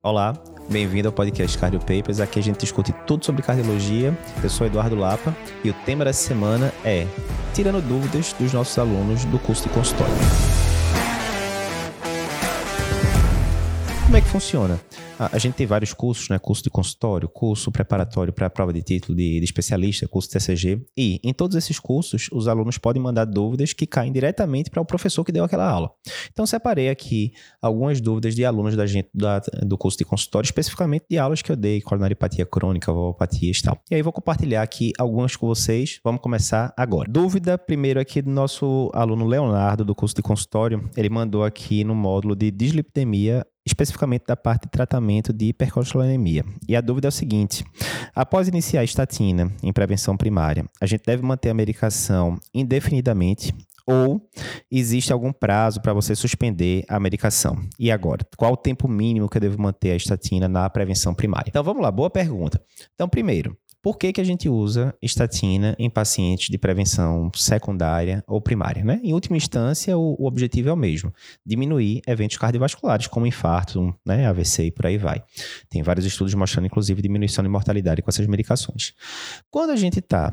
Olá, bem-vindo ao podcast Cardio Papers. Aqui a gente discute tudo sobre cardiologia. Eu sou Eduardo Lapa e o tema dessa semana é Tirando dúvidas dos nossos alunos do curso de consultório. Como é que funciona? A, gente tem vários cursos, né? Curso de consultório, curso preparatório para a prova de título de, de, especialista, curso TCG. E em todos esses cursos, os alunos podem mandar dúvidas que caem diretamente para o professor que deu aquela aula. Então, separei aqui algumas dúvidas de alunos da gente da, do curso de consultório, especificamente de aulas que eu dei, coronaripatia crônica, valvopatias e tal. E aí vou compartilhar aqui algumas com vocês. Vamos começar agora. Dúvida primeiro aqui do nosso aluno Leonardo, do curso de consultório. Ele mandou aqui no módulo de dislipidemia especificamente da parte de tratamento de hipercolesterolemia. E a dúvida é o seguinte: após iniciar a estatina em prevenção primária, a gente deve manter a medicação indefinidamente ou existe algum prazo para você suspender a medicação? E agora, qual o tempo mínimo que eu devo manter a estatina na prevenção primária? Então vamos lá, boa pergunta. Então, primeiro, por que, que a gente usa estatina em pacientes de prevenção secundária ou primária? Né? Em última instância, o, o objetivo é o mesmo: diminuir eventos cardiovasculares, como infarto, né, AVC e por aí vai. Tem vários estudos mostrando, inclusive, diminuição de mortalidade com essas medicações. Quando a gente está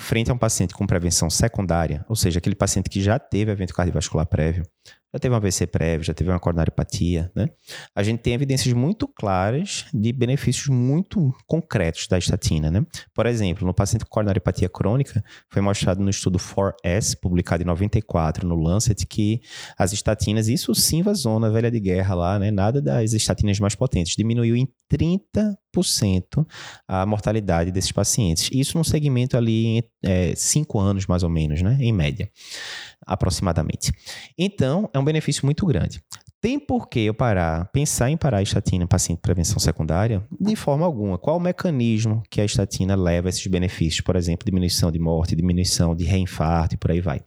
frente a um paciente com prevenção secundária, ou seja, aquele paciente que já teve evento cardiovascular prévio, já teve um AVC prévio, já teve uma coronariopatia, né? A gente tem evidências muito claras de benefícios muito concretos da estatina, né? Por exemplo, no paciente com coronariopatia crônica, foi mostrado no estudo 4S, publicado em 94 no Lancet, que as estatinas, isso sim zona velha de guerra lá, né? Nada das estatinas mais potentes, diminuiu em 30% a mortalidade desses pacientes. Isso num segmento ali em 5 é, anos, mais ou menos, né? Em média aproximadamente. Então, é um benefício muito grande. Tem por que eu parar, pensar em parar a estatina em paciente de prevenção secundária? De forma alguma. Qual o mecanismo que a estatina leva a esses benefícios? Por exemplo, diminuição de morte, diminuição de reinfarto e por aí vai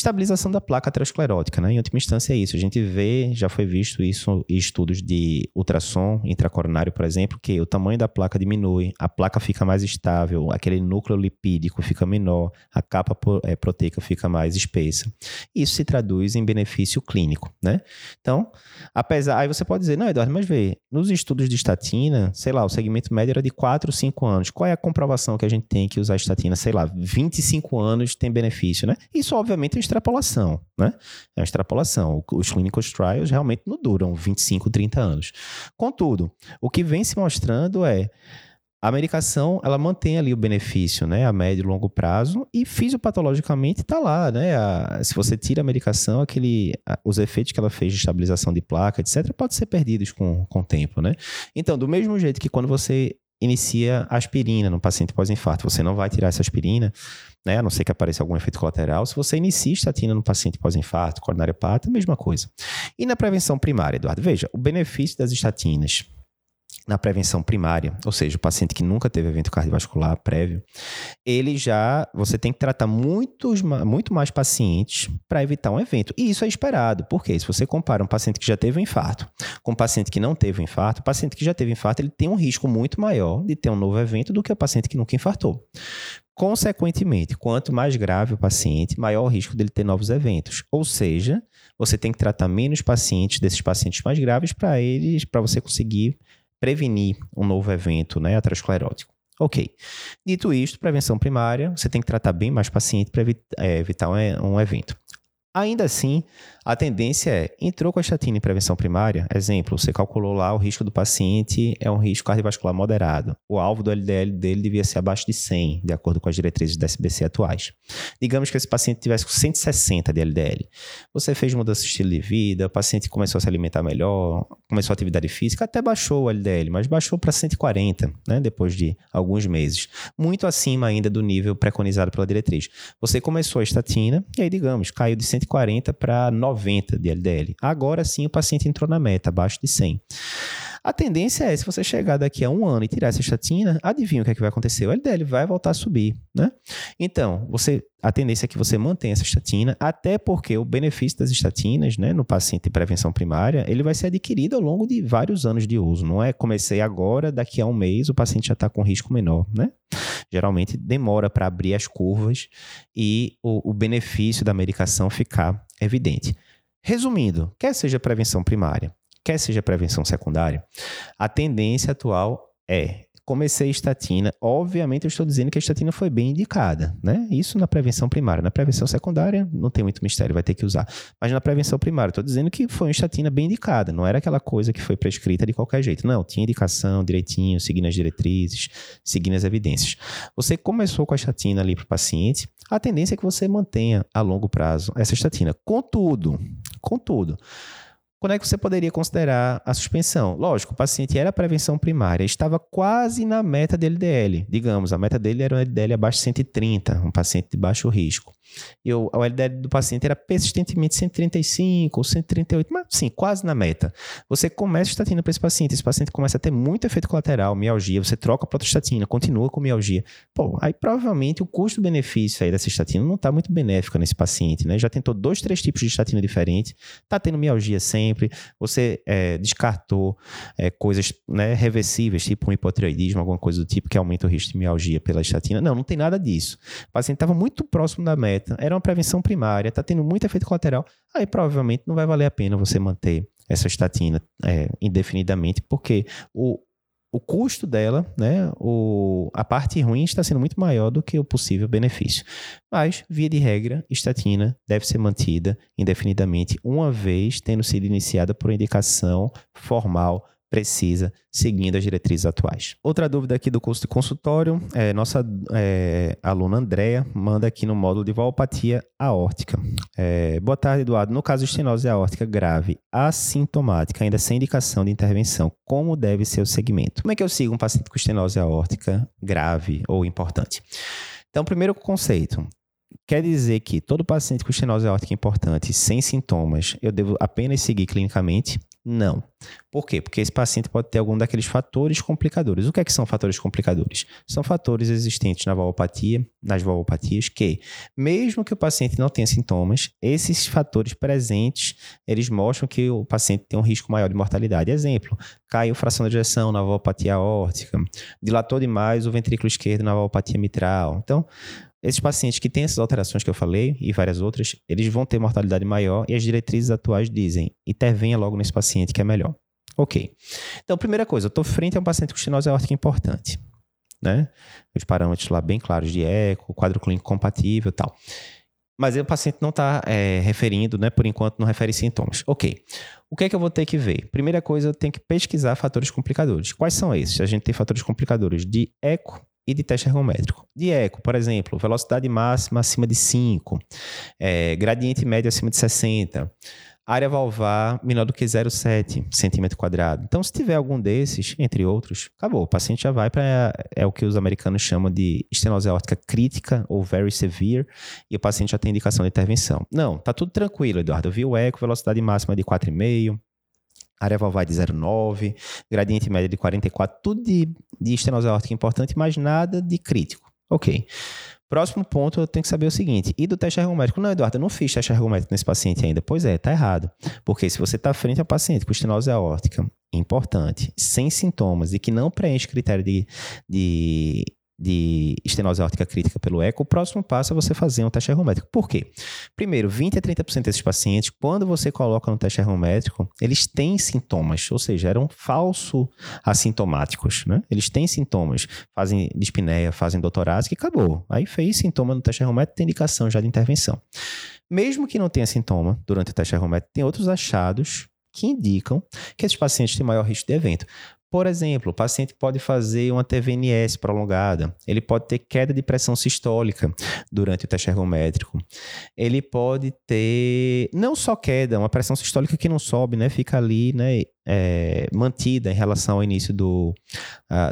estabilização da placa aterosclerótica, né? Em última instância é isso. A gente vê, já foi visto isso em estudos de ultrassom intracoronário, por exemplo, que o tamanho da placa diminui, a placa fica mais estável, aquele núcleo lipídico fica menor, a capa é, proteica fica mais espessa. Isso se traduz em benefício clínico, né? Então, apesar, aí você pode dizer, não, Eduardo, mas vê, nos estudos de estatina, sei lá, o segmento médio era de 4, 5 anos. Qual é a comprovação que a gente tem que usar estatina? Sei lá, 25 anos tem benefício, né? Isso, obviamente, extrapolação, né? É uma extrapolação. Os clinical trials realmente não duram 25, 30 anos. Contudo, o que vem se mostrando é a medicação ela mantém ali o benefício, né, a médio e longo prazo e fisiopatologicamente está lá, né? A, se você tira a medicação, aquele, a, os efeitos que ela fez de estabilização de placa, etc, pode ser perdidos com, com o tempo, né? Então, do mesmo jeito que quando você inicia aspirina no paciente pós-infarto. Você não vai tirar essa aspirina, né? A não ser que apareça algum efeito colateral. Se você inicia estatina no paciente pós-infarto, coronariopata, a mesma coisa. E na prevenção primária, Eduardo? Veja, o benefício das estatinas na prevenção primária, ou seja, o paciente que nunca teve evento cardiovascular prévio, ele já você tem que tratar muitos, muito mais pacientes para evitar um evento. E isso é esperado, porque se você compara um paciente que já teve um infarto com um paciente que não teve um infarto, o paciente que já teve um infarto, ele tem um risco muito maior de ter um novo evento do que o paciente que nunca infartou. Consequentemente, quanto mais grave o paciente, maior o risco dele ter novos eventos. Ou seja, você tem que tratar menos pacientes desses pacientes mais graves para eles, para você conseguir prevenir um novo evento né, aterosclerótico. Ok. Dito isto, prevenção primária, você tem que tratar bem mais paciente para é, evitar um evento. Ainda assim, a tendência é, entrou com a estatina em prevenção primária, exemplo, você calculou lá o risco do paciente é um risco cardiovascular moderado. O alvo do LDL dele devia ser abaixo de 100, de acordo com as diretrizes da SBC atuais. Digamos que esse paciente tivesse com 160 de LDL. Você fez mudança de estilo de vida, o paciente começou a se alimentar melhor, começou a atividade física, até baixou o LDL, mas baixou para 140, né, depois de alguns meses. Muito acima ainda do nível preconizado pela diretriz. Você começou a estatina e aí, digamos, caiu de 140 para 90 de LDL. Agora sim o paciente entrou na meta, abaixo de 100. A tendência é, se você chegar daqui a um ano e tirar essa estatina, adivinha o que, é que vai acontecer? O LDL vai voltar a subir, né? Então, você, a tendência é que você mantenha essa estatina, até porque o benefício das estatinas, né, no paciente em prevenção primária, ele vai ser adquirido ao longo de vários anos de uso. Não é comecei agora, daqui a um mês o paciente já está com risco menor, né? Geralmente demora para abrir as curvas e o, o benefício da medicação ficar evidente. Resumindo, quer seja prevenção primária, quer seja prevenção secundária, a tendência atual é comecei estatina, obviamente eu estou dizendo que a estatina foi bem indicada, né? Isso na prevenção primária. Na prevenção secundária, não tem muito mistério, vai ter que usar. Mas na prevenção primária, estou dizendo que foi uma estatina bem indicada, não era aquela coisa que foi prescrita de qualquer jeito. Não, tinha indicação direitinho, seguindo as diretrizes, seguindo as evidências. Você começou com a estatina ali para o paciente, a tendência é que você mantenha a longo prazo essa estatina. Contudo, contudo, quando é que você poderia considerar a suspensão? Lógico, o paciente era prevenção primária, estava quase na meta do LDL. Digamos, a meta dele era um LDL abaixo de 130, um paciente de baixo risco. E o, o LDL do paciente era persistentemente 135 ou 138, mas sim, quase na meta. Você começa a estatina para esse paciente, esse paciente começa a ter muito efeito colateral, mialgia, você troca para outra estatina, continua com mialgia. Pô, aí provavelmente o custo-benefício aí dessa estatina não está muito benéfico nesse paciente, né? Já tentou dois, três tipos de estatina diferentes, está tendo mialgia sempre, você é, descartou é, coisas né, reversíveis, tipo um hipotireoidismo, alguma coisa do tipo que aumenta o risco de mialgia pela estatina. Não, não tem nada disso. O paciente estava muito próximo da meta era uma prevenção primária, está tendo muito efeito colateral, aí provavelmente não vai valer a pena você manter essa estatina é, indefinidamente, porque o, o custo dela, né, o, a parte ruim está sendo muito maior do que o possível benefício. Mas, via de regra, estatina deve ser mantida indefinidamente, uma vez tendo sido iniciada por indicação formal precisa, seguindo as diretrizes atuais. Outra dúvida aqui do curso de consultório, é, nossa é, aluna Andréa manda aqui no módulo de valvopatia aórtica. É, boa tarde, Eduardo. No caso de estenose aórtica grave, assintomática, ainda sem indicação de intervenção, como deve ser o segmento? Como é que eu sigo um paciente com estenose aórtica grave ou importante? Então, primeiro conceito, Quer dizer que todo paciente com estenose aórtica importante, sem sintomas, eu devo apenas seguir clinicamente? Não. Por quê? Porque esse paciente pode ter algum daqueles fatores complicadores. O que é que são fatores complicadores? São fatores existentes na valvopatia, nas valvopatias, que, mesmo que o paciente não tenha sintomas, esses fatores presentes, eles mostram que o paciente tem um risco maior de mortalidade. Exemplo, caiu fração de ejeção na valvopatia aórtica, dilatou demais o ventrículo esquerdo na valvopatia mitral. Então, esses pacientes que têm essas alterações que eu falei e várias outras, eles vão ter mortalidade maior e as diretrizes atuais dizem intervenha logo nesse paciente que é melhor. Ok. Então, primeira coisa, eu estou frente a um paciente com estenose aórtica importante. Né? Os parâmetros lá bem claros de eco, quadro clínico compatível e tal. Mas o paciente não está é, referindo, né? Por enquanto, não refere sintomas. Ok. O que é que eu vou ter que ver? Primeira coisa, eu tenho que pesquisar fatores complicadores. Quais são esses? A gente tem fatores complicadores de eco e de teste ergométrico. De eco, por exemplo, velocidade máxima acima de 5, é, gradiente médio acima de 60, área valvar menor do que 0,7 centímetro quadrado. Então, se tiver algum desses, entre outros, acabou. O paciente já vai para é o que os americanos chamam de estenose aórtica crítica ou very severe e o paciente já tem indicação de intervenção. Não, tá tudo tranquilo, Eduardo. Eu vi o eco, velocidade máxima de 4,5, área valvar de 0,9, gradiente médio de 44, tudo de, de estenose aórtica importante, mas nada de crítico. Ok. Próximo ponto, eu tenho que saber o seguinte: e do teste ergométrico? Não, Eduardo, eu não fiz teste ergométrico nesse paciente ainda. Pois é, tá errado. Porque se você está frente ao paciente com estenose aórtica importante, sem sintomas e que não preenche critério de, de de estenose aórtica crítica pelo eco, o próximo passo é você fazer um teste ergométrico. Por quê? Primeiro, 20 a 30% desses pacientes, quando você coloca no teste ergométrico, eles têm sintomas, ou seja, eram falso assintomáticos, né? Eles têm sintomas, fazem dispneia, fazem doutorase, que acabou. Aí fez sintoma no teste ergométrico, tem indicação já de intervenção. Mesmo que não tenha sintoma durante o teste ergométrico, tem outros achados que indicam que esses pacientes têm maior risco de evento. Por exemplo, o paciente pode fazer uma TVNS prolongada, ele pode ter queda de pressão sistólica durante o teste ergométrico, ele pode ter não só queda, uma pressão sistólica que não sobe, né, fica ali, né, é, mantida em relação ao início do,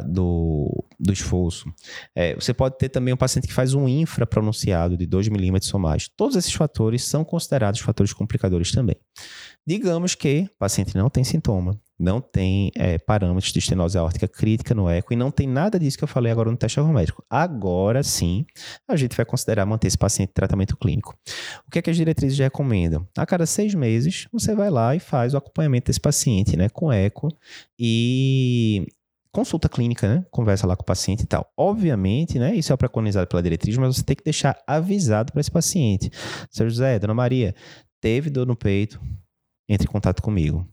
do, do esforço. É, você pode ter também um paciente que faz um infra pronunciado de 2 milímetros ou mais. Todos esses fatores são considerados fatores complicadores também. Digamos que o paciente não tem sintoma, não tem é, parâmetros de estenose aórtica crítica no eco e não tem nada disso que eu falei agora no teste ergométrico. Agora sim, a gente vai considerar manter esse paciente em tratamento clínico. O que, é que as diretrizes recomendam? A cada seis meses, você vai lá e faz o acompanhamento desse paciente, né, com eco e consulta clínica, né? Conversa lá com o paciente e tal. Obviamente, né? Isso é preconizado pela diretriz, mas você tem que deixar avisado para esse paciente. Seu José, Dona Maria, teve dor no peito, entre em contato comigo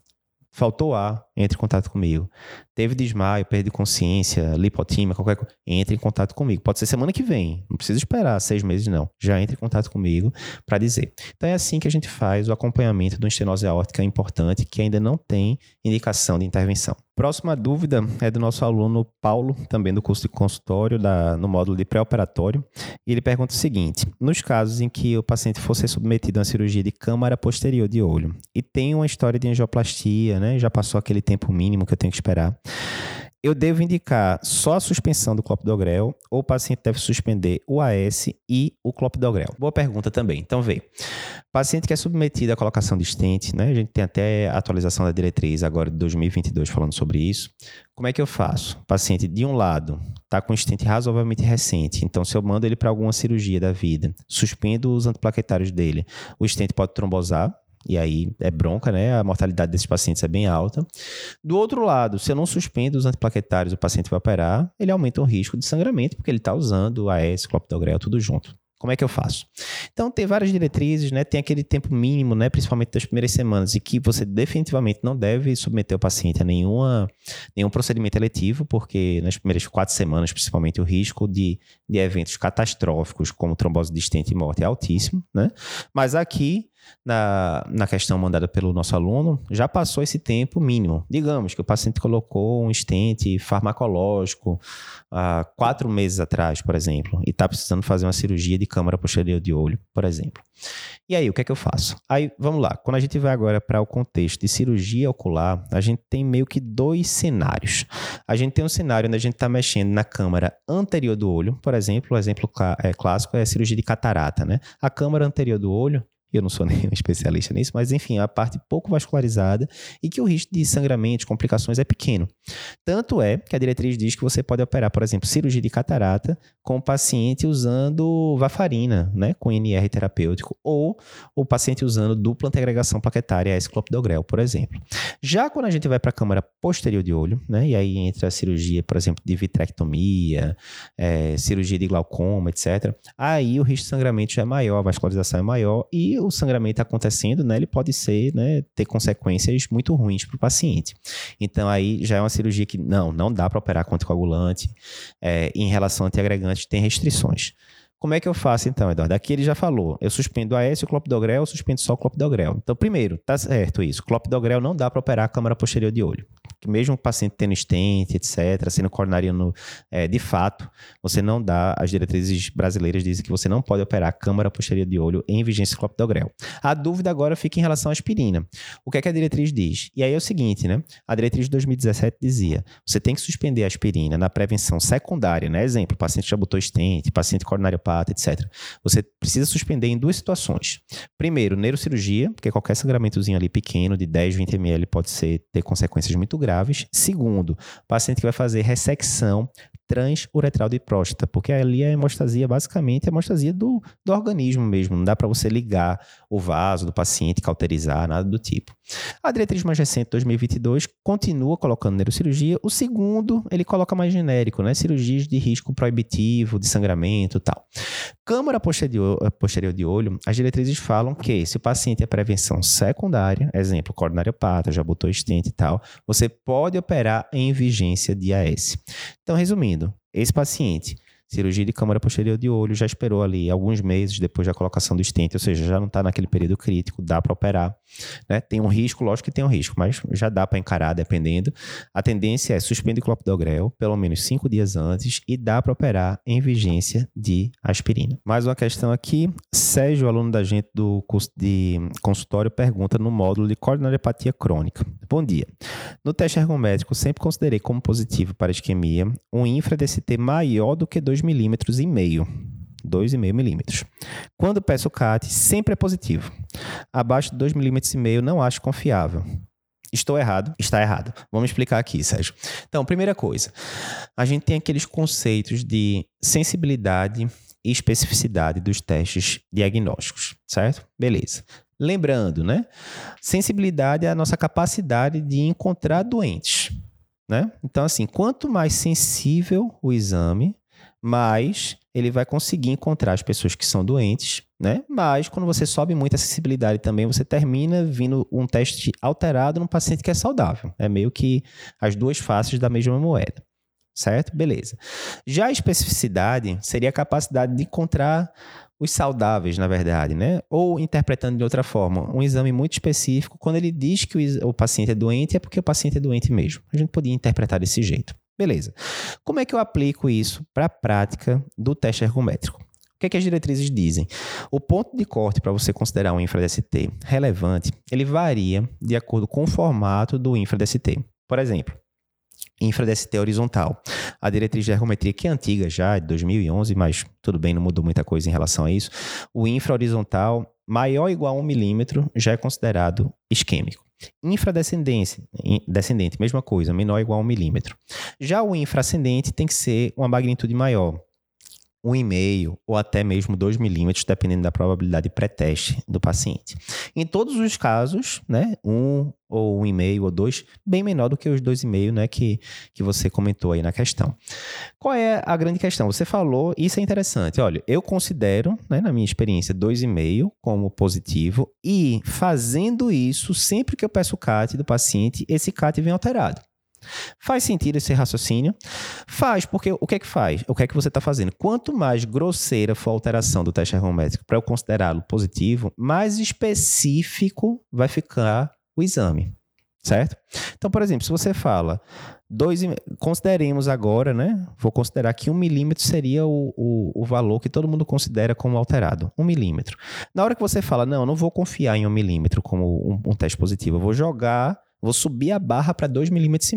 faltou ar, entre em contato comigo. Teve desmaio, perda de consciência, lipotímia, qualquer coisa, entre em contato comigo. Pode ser semana que vem, não precisa esperar seis meses, não. Já entre em contato comigo para dizer. Então é assim que a gente faz o acompanhamento uma estenose aórtica importante que ainda não tem indicação de intervenção. Próxima dúvida é do nosso aluno Paulo, também do curso de consultório, da, no módulo de pré-operatório. Ele pergunta o seguinte: nos casos em que o paciente for ser submetido a uma cirurgia de câmara posterior de olho e tem uma história de angioplastia, né, já passou aquele tempo mínimo que eu tenho que esperar, eu devo indicar só a suspensão do clopidogrel ou o paciente deve suspender o AS e o clopidogrel? Boa pergunta também. Então, vê. Paciente que é submetido à colocação de stent, né? A gente tem até a atualização da diretriz agora de 2022 falando sobre isso. Como é que eu faço? paciente, de um lado, está com stent razoavelmente recente, então se eu mando ele para alguma cirurgia da vida, suspendo os antiplaquetários dele, o stent pode trombosar, e aí é bronca, né? A mortalidade desses pacientes é bem alta. Do outro lado, se eu não suspendo os antiplaquetários, o paciente vai operar, ele aumenta o risco de sangramento, porque ele está usando AS, clopidogrel, tudo junto. Como é que eu faço? Então, tem várias diretrizes, né? Tem aquele tempo mínimo, né? Principalmente das primeiras semanas, e que você definitivamente não deve submeter o paciente a nenhuma, nenhum procedimento eletivo, porque nas primeiras quatro semanas, principalmente, o risco de, de eventos catastróficos, como trombose de e morte, é altíssimo, né? Mas aqui, na, na questão mandada pelo nosso aluno, já passou esse tempo mínimo. Digamos que o paciente colocou um estente farmacológico há quatro meses atrás, por exemplo, e está precisando fazer uma cirurgia de câmara posterior de olho, por exemplo. E aí, o que é que eu faço? Aí, vamos lá. Quando a gente vai agora para o contexto de cirurgia ocular, a gente tem meio que dois cenários. A gente tem um cenário onde a gente está mexendo na câmara anterior do olho, por exemplo, o exemplo é, clássico é a cirurgia de catarata, né? A câmara anterior do olho eu não sou nenhum especialista nisso, mas enfim, a parte pouco vascularizada e que o risco de sangramento, complicações é pequeno. Tanto é que a diretriz diz que você pode operar, por exemplo, cirurgia de catarata com o paciente usando varfarina, né, com NR terapêutico, ou o paciente usando dupla antegregação plaquetária, esclopidogrel, por exemplo. Já quando a gente vai para a câmara posterior de olho, né, e aí entra a cirurgia, por exemplo, de vitrectomia, é, cirurgia de glaucoma, etc., aí o risco de sangramento já é maior, a vascularização é maior e o sangramento acontecendo, né, ele pode ser, né, ter consequências muito ruins para o paciente. Então aí já é uma cirurgia que não, não dá para operar com anticoagulante. É, em relação a antiagregantes, tem restrições. Como é que eu faço então, Eduardo? Aqui ele já falou. Eu suspendo a S e o clopidogrel, eu suspendo só o clopidogrel. Então, primeiro, tá certo isso. Clopidogrel não dá para operar a câmara posterior de olho mesmo o paciente tendo stent, etc., sendo coronariano é, de fato, você não dá, as diretrizes brasileiras dizem que você não pode operar a câmara posterior de olho em vigência clopidogrel. A dúvida agora fica em relação à aspirina. O que é que a diretriz diz? E aí é o seguinte, né? A diretriz de 2017 dizia, você tem que suspender a aspirina na prevenção secundária, né? Exemplo, o paciente já botou stent, paciente coronariopata, etc. Você precisa suspender em duas situações. Primeiro, neurocirurgia, porque qualquer sangramentozinho ali pequeno, de 10, 20 ml, pode ser, ter consequências muito graves. Segundo, paciente que vai fazer ressecção transuretral de próstata, porque ali a hemostasia basicamente é a hemostasia do, do organismo mesmo, não dá para você ligar o vaso do paciente, cauterizar, nada do tipo. A diretriz mais recente, 2022, continua colocando neurocirurgia. O segundo, ele coloca mais genérico, né? Cirurgias de risco proibitivo, de sangramento tal. Câmara posterior, posterior de olho, as diretrizes falam que se o paciente é prevenção secundária, exemplo, coronariopata, já botou estente e tal, você pode operar em vigência de AS. Então, resumindo, esse paciente cirurgia de câmara posterior de olho, já esperou ali alguns meses depois da colocação do stent, ou seja, já não está naquele período crítico, dá para operar. Né? Tem um risco, lógico que tem um risco, mas já dá para encarar dependendo. A tendência é suspender clopidogrel pelo menos cinco dias antes e dá para operar em vigência de aspirina. Mais uma questão aqui, Sérgio, aluno da gente do curso de consultório, pergunta no módulo de coronariopatia crônica. Bom dia. No teste ergométrico, sempre considerei como positivo para isquemia um infra-DCT maior do que 2 2 milímetros e meio. 2,5 milímetros. Quando peço CAT, sempre é positivo. Abaixo de 2 milímetros e meio não acho confiável. Estou errado? Está errado. Vamos explicar aqui, Sérgio. Então, primeira coisa, a gente tem aqueles conceitos de sensibilidade e especificidade dos testes diagnósticos, certo? Beleza. Lembrando, né? Sensibilidade é a nossa capacidade de encontrar doentes, né? Então, assim, quanto mais sensível o exame, mais ele vai conseguir encontrar as pessoas que são doentes né? Mas quando você sobe muito a sensibilidade também, você termina vindo um teste alterado num paciente que é saudável. É meio que as duas faces da mesma moeda. Certo? Beleza. Já a especificidade seria a capacidade de encontrar os saudáveis, na verdade, né? Ou interpretando de outra forma, um exame muito específico, quando ele diz que o, o paciente é doente, é porque o paciente é doente mesmo. A gente podia interpretar desse jeito. Beleza. Como é que eu aplico isso para a prática do teste ergométrico? O que, é que as diretrizes dizem? O ponto de corte para você considerar um infra-DST relevante, ele varia de acordo com o formato do infra-DST. Por exemplo, infra-DST horizontal. A diretriz de ergometria, que é antiga já, de 2011, mas tudo bem, não mudou muita coisa em relação a isso. O infra-horizontal maior ou igual a 1 milímetro já é considerado isquêmico. Infradescendente, descendente, mesma coisa, menor ou igual a 1 milímetro. Já o infrascendente tem que ser uma magnitude maior, 1,5 ou até mesmo 2 milímetros, dependendo da probabilidade pré-teste do paciente. Em todos os casos, né, 1 ou 1,5 ou 2, bem menor do que os 2,5 né, que, que você comentou aí na questão. Qual é a grande questão? Você falou, isso é interessante, olha, eu considero, né, na minha experiência, 2,5 como positivo e fazendo isso, sempre que eu peço o CAT do paciente, esse CAT vem alterado. Faz sentido esse raciocínio? Faz, porque o que é que faz? O que é que você está fazendo? Quanto mais grosseira for a alteração do teste ergométrico para eu considerá-lo positivo, mais específico vai ficar o exame, certo? Então, por exemplo, se você fala dois, consideremos agora, né? Vou considerar que um milímetro seria o, o, o, valor que todo mundo considera como alterado. Um milímetro. Na hora que você fala, não, não vou confiar em um milímetro como um, um teste positivo, eu vou jogar Vou subir a barra para 2,5 milímetros.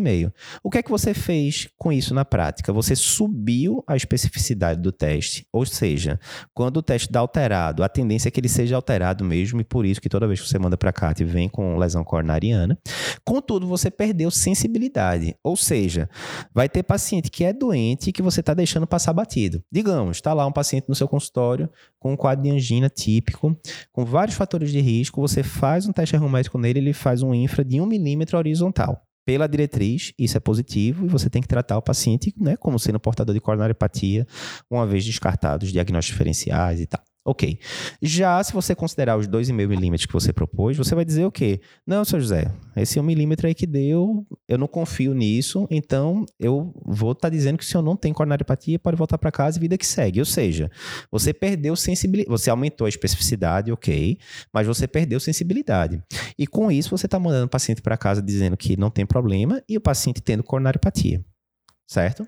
O que é que você fez com isso na prática? Você subiu a especificidade do teste, ou seja, quando o teste dá alterado, a tendência é que ele seja alterado mesmo, e por isso que toda vez que você manda para cá, vem com lesão coronariana. Contudo, você perdeu sensibilidade, ou seja, vai ter paciente que é doente e que você está deixando passar batido. Digamos, está lá um paciente no seu consultório com um quadro de angina típico, com vários fatores de risco, você faz um teste ergométrico nele, ele faz um infra de 1 milímetro horizontal. Pela diretriz, isso é positivo e você tem que tratar o paciente né, como sendo portador de coronariopatia, uma vez descartados diagnósticos diferenciais e tal. Ok. Já se você considerar os 2,5 milímetros que você propôs, você vai dizer o quê? Não, seu José, esse 1 milímetro aí que deu, eu não confio nisso, então eu vou estar tá dizendo que o senhor não tem coronariopatia, pode voltar para casa e vida que segue. Ou seja, você perdeu sensibilidade, você aumentou a especificidade, ok, mas você perdeu sensibilidade. E com isso você está mandando o paciente para casa dizendo que não tem problema e o paciente tendo coronariopatia certo?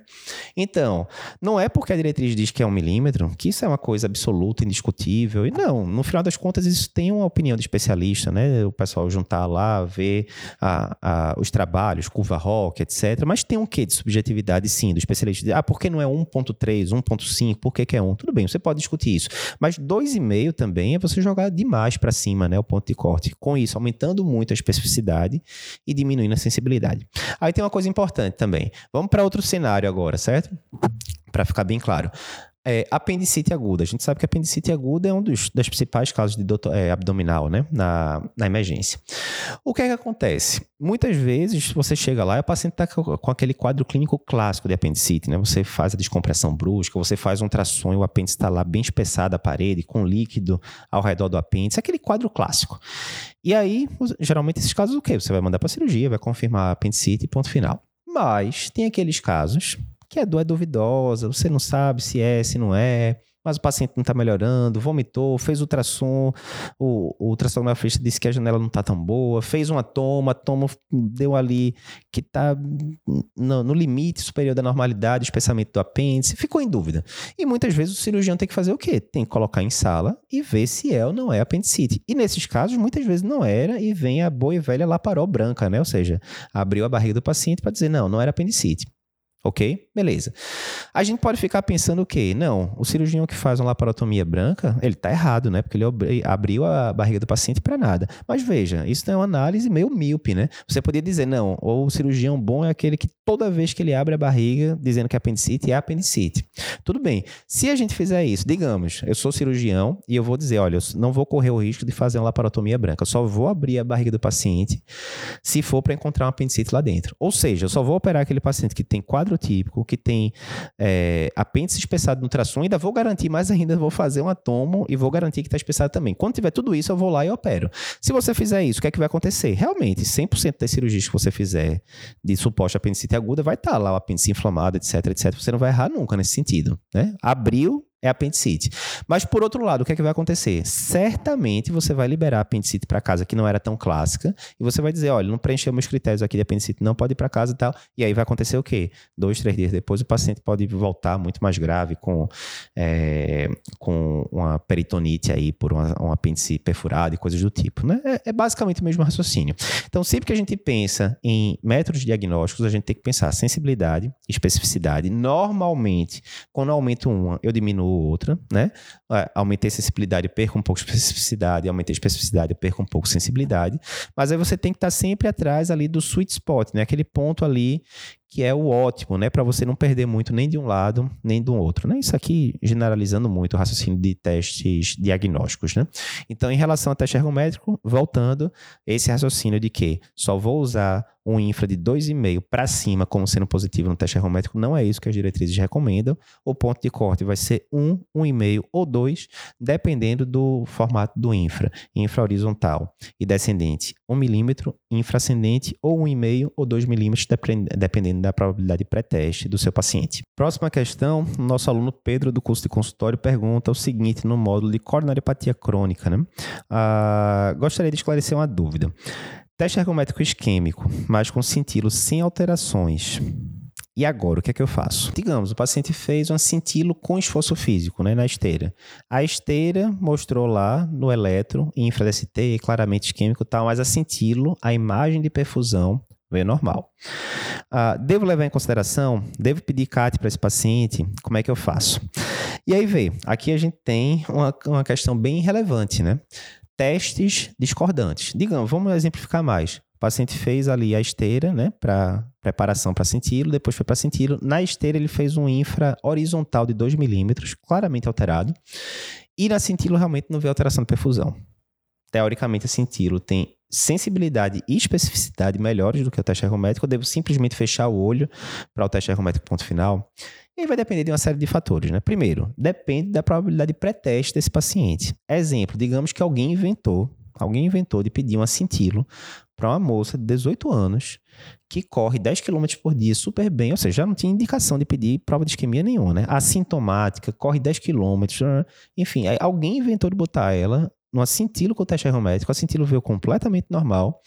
Então, não é porque a diretriz diz que é um milímetro que isso é uma coisa absoluta, indiscutível. E não, no final das contas, isso tem uma opinião de especialista, né? O pessoal juntar lá, ver a, a, os trabalhos, curva rock, etc. Mas tem um quê de subjetividade, sim, do especialista. Ah, por que não é 1.3, 1.5? Por que, que é 1? Tudo bem, você pode discutir isso. Mas 2,5 também é você jogar demais para cima, né? O ponto de corte. Com isso, aumentando muito a especificidade e diminuindo a sensibilidade. Aí tem uma coisa importante também. Vamos para outro cenário agora, certo? Para ficar bem claro. É, apendicite aguda. A gente sabe que apendicite aguda é um dos, das principais causas de doutor, é, abdominal, né? Na, na emergência. O que é que acontece? Muitas vezes você chega lá e o paciente está com, aquele quadro clínico clássico de apendicite, né? Você faz a descompressão brusca, você faz um ultrassom e o apêndice está lá bem espessado a parede, com líquido ao redor do apêndice, aquele quadro clássico. E aí, geralmente, esses casos, o quê? Você vai mandar para cirurgia, vai confirmar apendicite e ponto final. Mas tem aqueles casos que a dor é duvidosa, você não sabe se é, se não é, mas o paciente não está melhorando, vomitou, fez ultrassom, o, o ultrassonografista disse que a janela não está tão boa, fez uma toma, a toma deu ali que está no, no, limite superior da normalidade, espessamento do apêndice, ficou em dúvida. E muitas vezes o cirurgião tem que fazer o quê? Tem que colocar em sala e ver se é ou não é apendicite. E nesses casos, muitas vezes não era e vem a boa e velha laparó branca, né? Ou seja, abriu a barriga do paciente para dizer, não, não era apendicite. Ok? Beleza. A gente pode ficar pensando o quê? Não, o cirurgião que faz uma laparotomia branca, ele está errado, né? Porque ele abriu a barriga do paciente para nada. Mas veja, isso é uma análise meio míope, né? Você poderia dizer, não, o cirurgião bom é aquele que toda vez que ele abre a barriga dizendo que é apendicite, é apendicite. Tudo bem. Se a gente fizer isso, digamos, eu sou cirurgião e eu vou dizer, olha, eu não vou correr o risco de fazer uma laparotomia branca, eu só vou abrir a barriga do paciente se for para encontrar um apendicite lá dentro. Ou seja, eu só vou operar aquele paciente que tem quadro quadro típico, que tem é, apêndice espessado no ultrassom, ainda vou garantir mais ainda, vou fazer uma tomo e vou garantir que está espessado também. Quando tiver tudo isso, eu vou lá e opero. Se você fizer isso, o que é que vai acontecer? Realmente, 100% das cirurgias que você fizer de suposta apendicite aguda, vai estar tá lá o apêndice inflamado, etc, etc. Você não vai errar nunca nesse sentido, né? Abriu, é apendicite. Mas por outro lado, o que é que vai acontecer? Certamente você vai liberar apendicite para casa que não era tão clássica e você vai dizer, olha, não preencheu meus critérios aqui de apendicite, não pode ir para casa e tal. E aí vai acontecer o quê? Dois, três dias depois o paciente pode voltar muito mais grave com, é, com uma peritonite aí por uma, uma apendicite perfurada e coisas do tipo, né? É, é basicamente o mesmo raciocínio. Então, sempre que a gente pensa em métodos diagnósticos, a gente tem que pensar sensibilidade, especificidade. Normalmente, quando aumento uma, eu diminuo outra, né? É, aumentei a sensibilidade, perco um pouco de especificidade, aumentei a especificidade, perco um pouco de sensibilidade. Mas aí você tem que estar sempre atrás ali do sweet spot, né? Aquele ponto ali que é o ótimo, né, para você não perder muito nem de um lado nem do outro, né? Isso aqui generalizando muito o raciocínio de testes diagnósticos, né? Então, em relação ao teste ergométrico, voltando, esse raciocínio de que só vou usar um infra de 2,5 para cima como sendo positivo no teste ergométrico, não é isso que as diretrizes recomendam. O ponto de corte vai ser 1, 1,5 ou 2, dependendo do formato do infra. Infra horizontal e descendente, 1 milímetro, infra ascendente ou 1,5 ou 2 milímetros, dependendo da probabilidade pré-teste do seu paciente. Próxima questão, nosso aluno Pedro do curso de consultório pergunta o seguinte no módulo de coronariopatia crônica, né? Ah, gostaria de esclarecer uma dúvida. Teste ergométrico isquêmico, mas com cintilo sem alterações. E agora, o que é que eu faço? Digamos, o paciente fez um cintilo com esforço físico, né, na esteira. A esteira mostrou lá no eletro, infra-DST, claramente isquêmico e tal, mas a cintilo, a imagem de perfusão, veio normal. Uh, devo levar em consideração? Devo pedir CAT para esse paciente? Como é que eu faço? E aí vê, aqui a gente tem uma, uma questão bem relevante, né? Testes discordantes. Digamos, vamos exemplificar mais. O paciente fez ali a esteira, né, para preparação para senti-lo, depois foi para senti-lo. Na esteira ele fez um infra horizontal de 2 milímetros, claramente alterado. E na senti-lo realmente não veio alteração de perfusão. Teoricamente a senti-lo tem sensibilidade e especificidade melhores do que o teste ergométrico, eu devo simplesmente fechar o olho para o teste ergométrico ponto final? E aí vai depender de uma série de fatores, né? Primeiro, depende da probabilidade pré-teste desse paciente. Exemplo, digamos que alguém inventou, alguém inventou de pedir um acintilo para uma moça de 18 anos que corre 10 km por dia super bem, ou seja, já não tinha indicação de pedir prova de isquemia nenhuma, né? Assintomática, corre 10 km, enfim, alguém inventou de botar ela no acintilo com o teste ergométrico, o acintilo veio completamente normal.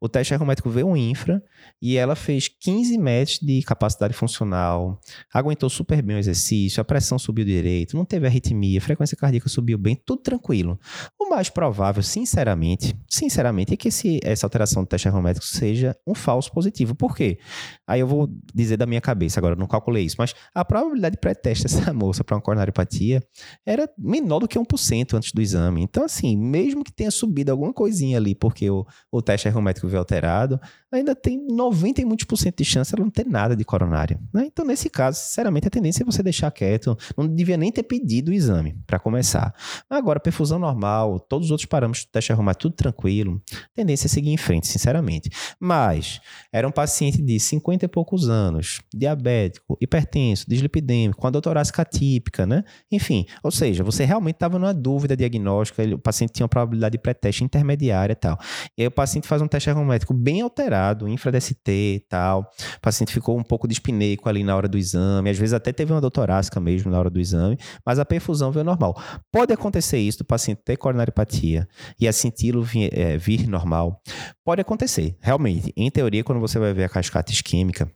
O teste ergométrico veio um infra e ela fez 15 metros de capacidade funcional, aguentou super bem o exercício, a pressão subiu direito, não teve arritmia, a frequência cardíaca subiu bem, tudo tranquilo. O mais provável, sinceramente, sinceramente, é que esse, essa alteração do teste ergométrico seja um falso positivo. Por quê? Aí eu vou dizer da minha cabeça, agora não calculei isso, mas a probabilidade de pré-teste dessa moça para uma coronariopatia era menor do que 1% antes do exame. Então, assim, assim, mesmo que tenha subido alguma coisinha ali, porque o, o teste ergométrico veio alterado, ainda tem 90 e muitos por cento de chance ela não ter nada de coronária. Né? Então, nesse caso, sinceramente, a tendência é você deixar quieto. Não devia nem ter pedido o exame para começar. Agora, perfusão normal, todos os outros parâmetros do teste ergométrico, tudo tranquilo. Tendência é seguir em frente, sinceramente. Mas, era um paciente de 50 e poucos anos, diabético, hipertenso, dislipidêmico, com a dor torácica típica, né? Enfim, ou seja, você realmente estava numa dúvida diagnóstica, o paciente tinha uma probabilidade de pré-teste intermediária e tal. E aí o paciente faz um teste ergométrico bem alterado, infra-DST e tal. O paciente ficou um pouco dispineico ali na hora do exame, às vezes até teve uma doutorácica mesmo na hora do exame, mas a perfusão veio normal. Pode acontecer isso do paciente ter coronariopatia e a cintilo vir, é, vir normal. Pode acontecer, realmente. Em teoria, quando você vai ver a cascata isquêmica,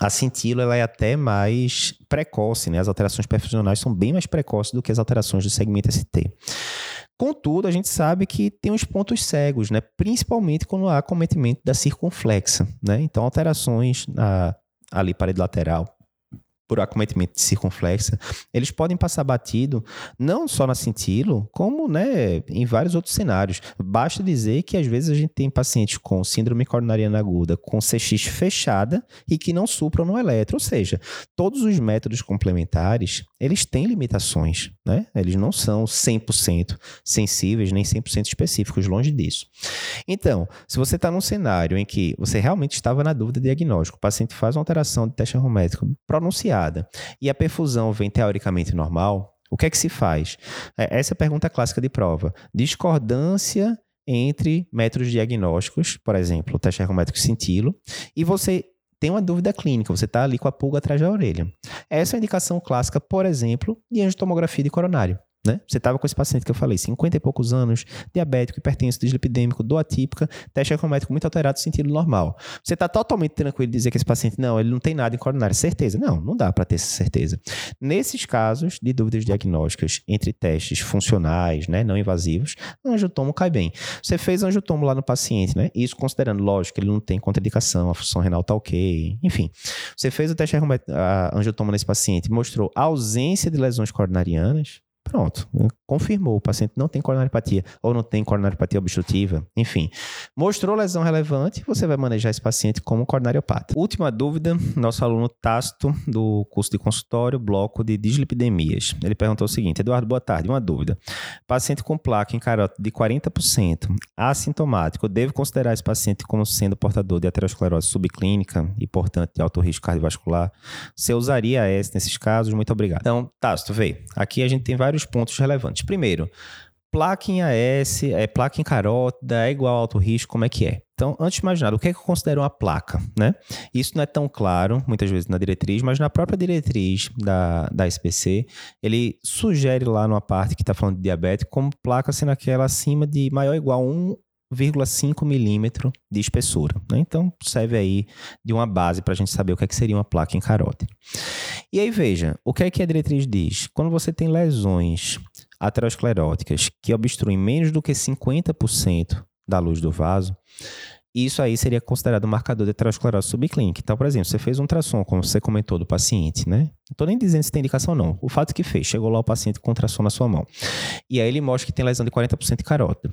a cintilo ela é até mais precoce, né? As alterações perfusionais são bem mais precoces do que as alterações do segmento ST. Contudo, a gente sabe que tem uns pontos cegos, né? principalmente quando há acometimento da circunflexa. Né? Então, alterações na ali parede lateral, por acometimento de circunflexa, eles podem passar batido não só na cintilo, como né, em vários outros cenários. Basta dizer que às vezes a gente tem pacientes com síndrome coronariana aguda, com CX fechada e que não supram no eletro. Ou seja, todos os métodos complementares, eles têm limitações, né? Eles não são 100% sensíveis nem 100% específicos, longe disso. Então, se você está num cenário em que você realmente estava na dúvida diagnóstico, o paciente faz uma alteração de teste arrométrico pronunciada, e a perfusão vem teoricamente normal, o que é que se faz? É, essa é a pergunta clássica de prova. Discordância entre métodos diagnósticos, por exemplo, o teste ergométrico cintilo, e você tem uma dúvida clínica, você está ali com a pulga atrás da orelha. Essa é a indicação clássica, por exemplo, de angiotomografia de coronário. Né? Você estava com esse paciente que eu falei, 50 e poucos anos, diabético, hipertenso, dislipidêmico, dor atípica, teste ecométrico muito alterado, sentido normal. Você está totalmente tranquilo de dizer que esse paciente, não, ele não tem nada em coronária. Certeza? Não, não dá para ter essa certeza. Nesses casos de dúvidas diagnósticas entre testes funcionais, né, não invasivos, angiotomo cai bem. Você fez angiotomo lá no paciente, né? Isso considerando, lógico, ele não tem contraindicação, a função renal está ok, enfim. Você fez o teste angiotomo nesse paciente, mostrou ausência de lesões coronarianas, Pronto, confirmou. O paciente não tem coronariopatia ou não tem coronariopatia obstrutiva, enfim. Mostrou lesão relevante, você vai manejar esse paciente como coronariopata. Última dúvida, nosso aluno Tácito, do curso de consultório, bloco de dislipidemias. Ele perguntou o seguinte: Eduardo, boa tarde. Uma dúvida. Paciente com placa em carota de 40%, assintomático, devo considerar esse paciente como sendo portador de aterosclerose subclínica e, portanto, de alto risco cardiovascular? Você usaria S nesses casos? Muito obrigado. Então, Tácito, veio. Aqui a gente tem vários vários pontos relevantes. Primeiro, placa em AS, é, placa em carótida é igual a alto risco, como é que é? Então, antes de mais nada, o que é que eu considero uma placa? Né? Isso não é tão claro, muitas vezes, na diretriz, mas na própria diretriz da, da SPC, ele sugere lá numa parte que está falando de diabetes, como placa sendo aquela acima de maior ou igual a 1,5 milímetro de espessura. Né? Então, serve aí de uma base para a gente saber o que, é que seria uma placa em carótida. E aí, veja, o que é que a diretriz diz? Quando você tem lesões ateroscleróticas que obstruem menos do que 50% da luz do vaso, isso aí seria considerado marcador de aterosclerose subclínica. Então, por exemplo, você fez um ultrassom, como você comentou, do paciente, né? Não estou nem dizendo se tem indicação não. O fato é que fez, chegou lá o paciente com ultrassom na sua mão. E aí ele mostra que tem lesão de 40% de carótida.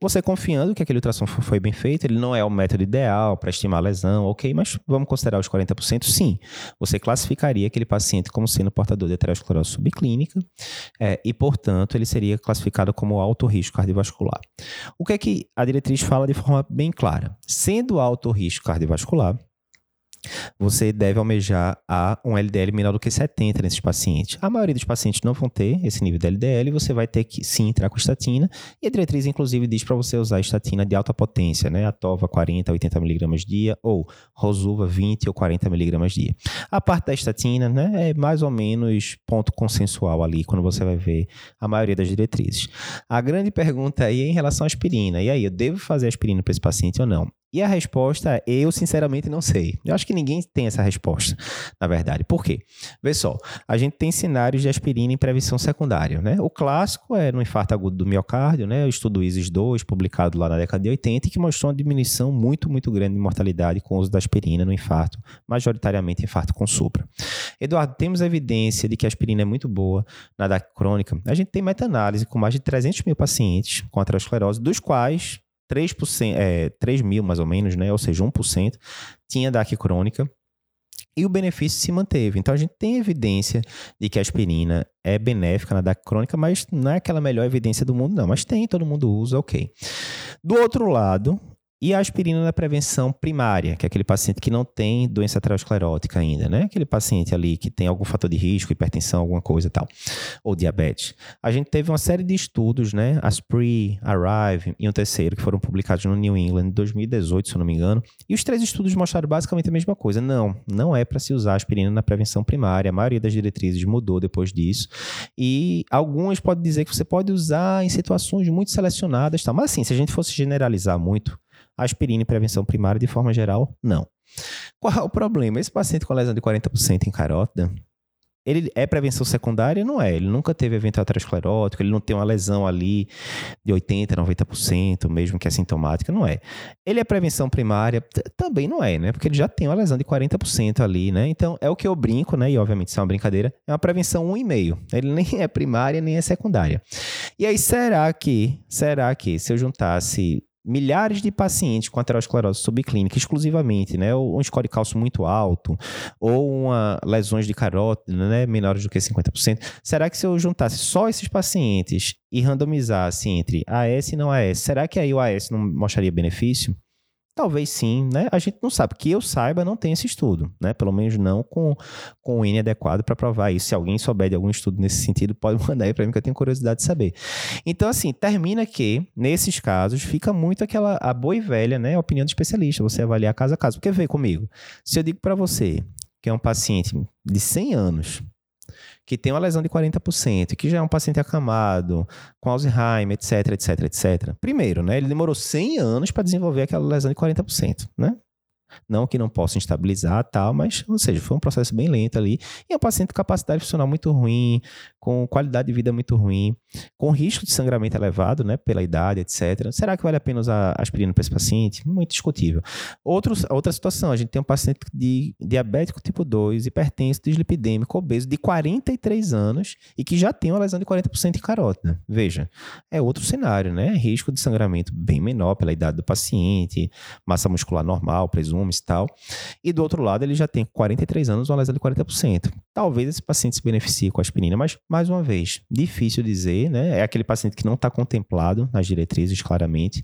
Você confiando que aquele ultrassom foi bem feito, ele não é o método ideal para estimar a lesão, ok, mas vamos considerar os 40%? Sim. Você classificaria aquele paciente como sendo portador de aterosclerose subclínica é, e, portanto, ele seria classificado como alto risco cardiovascular. O que é que a diretriz fala de forma bem clara? Sendo alto risco cardiovascular, você deve almejar a um LDL menor do que 70 nesses pacientes. A maioria dos pacientes não vão ter esse nível de LDL, você vai ter que sim entrar com estatina. E a diretriz, inclusive, diz para você usar estatina de alta potência, né? A TOVA 40, 80 mg dia ou Rosuva 20 ou 40 mg dia. A parte da estatina, né, é mais ou menos ponto consensual ali quando você vai ver a maioria das diretrizes. A grande pergunta aí é em relação à aspirina. E aí, eu devo fazer aspirina para esse paciente ou não? E a resposta é: eu sinceramente não sei. Eu acho que ninguém tem essa resposta, na verdade. Por quê? Vê só, a gente tem cenários de aspirina em prevenção secundária, né? O clássico é no infarto agudo do miocárdio, né? O estudo ISIS 2, publicado lá na década de 80, que mostrou uma diminuição muito, muito grande de mortalidade com o uso da aspirina no infarto, majoritariamente infarto com supra. Eduardo, temos evidência de que a aspirina é muito boa na DAC crônica. A gente tem meta-análise com mais de 300 mil pacientes com aterosclerose, dos quais 3%, é, 3 mil mais ou menos, né? ou seja, 1%, tinha DAC crônica e o benefício se manteve. Então a gente tem evidência de que a aspirina é benéfica na DAC crônica, mas não é aquela melhor evidência do mundo, não. Mas tem, todo mundo usa, ok. Do outro lado, e a aspirina na prevenção primária, que é aquele paciente que não tem doença aterosclerótica ainda, né? Aquele paciente ali que tem algum fator de risco, hipertensão, alguma coisa e tal, ou diabetes. A gente teve uma série de estudos, né? Aspri, Arrive e um terceiro que foram publicados no New England em 2018, se eu não me engano. E os três estudos mostraram basicamente a mesma coisa. Não, não é para se usar aspirina na prevenção primária. A maioria das diretrizes mudou depois disso. E algumas podem dizer que você pode usar em situações muito selecionadas, tá? Mas assim, se a gente fosse generalizar muito, aspirina em prevenção primária, de forma geral, não. Qual é o problema? Esse paciente com lesão de 40% em carótida, ele é prevenção secundária? Não é. Ele nunca teve evento aterosclerótico, ele não tem uma lesão ali de 80%, 90%, mesmo que assintomática, não é. Ele é prevenção primária? Também não é, né? Porque ele já tem uma lesão de 40% ali, né? Então, é o que eu brinco, né? E obviamente isso é uma brincadeira, é uma prevenção 1,5. Ele nem é primária, nem é secundária. E aí, será que, será que se eu juntasse milhares de pacientes com aterosclerose subclínica exclusivamente, né, ou um score de cálcio muito alto, ou uma lesões de carótida, né, menores do que 50%, será que se eu juntasse só esses pacientes e randomizasse entre AS e não AS, será que aí o AS não mostraria benefício? Talvez sim, né? A gente não sabe. Que eu saiba, não tem esse estudo, né? Pelo menos não com, com o N adequado para provar isso. Se alguém souber de algum estudo nesse sentido, pode mandar aí para mim que eu tenho curiosidade de saber. Então, assim, termina que, nesses casos, fica muito aquela a boa e velha, né? A opinião do especialista, você avaliar caso a caso. Porque vê comigo, se eu digo para você que é um paciente de 100 anos, que tem uma lesão de 40%, que já é um paciente acamado, com Alzheimer, etc, etc, etc. Primeiro, né, ele demorou 100 anos para desenvolver aquela lesão de 40%, né? Não que não possa instabilizar tal, mas, ou seja, foi um processo bem lento ali. E é um paciente com capacidade funcional muito ruim, com qualidade de vida muito ruim, com risco de sangramento elevado, né, pela idade, etc. Será que vale a pena usar aspirina para esse paciente? Muito discutível. Outros, outra situação, a gente tem um paciente de diabético tipo 2, hipertenso, dislipidêmico, obeso, de 43 anos e que já tem uma lesão de 40% de carótida. Veja, é outro cenário, né? Risco de sangramento bem menor pela idade do paciente, massa muscular normal, e tal. E do outro lado, ele já tem 43 anos, uma lesão de 40%. Talvez esse paciente se beneficie com a aspirina, mas mais uma vez, difícil dizer, né? É aquele paciente que não está contemplado nas diretrizes claramente,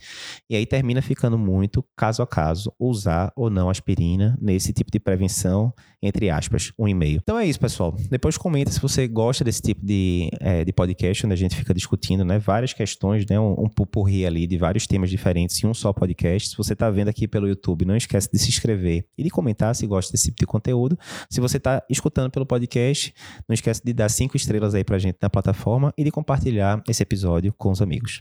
e aí termina ficando muito caso a caso usar ou não aspirina nesse tipo de prevenção, entre aspas, um e meio. Então é isso, pessoal. Depois comenta se você gosta desse tipo de, é, de podcast, onde a gente fica discutindo, né? Várias questões, né? Um, um pupurri ali de vários temas diferentes em um só podcast. Se você está vendo aqui pelo YouTube, não esquece de se inscrever e de comentar se gosta desse tipo de conteúdo. Se você está escutando pelo podcast, não esquece de dar cinco estrelas aí pra gente na plataforma e de compartilhar esse episódio com os amigos.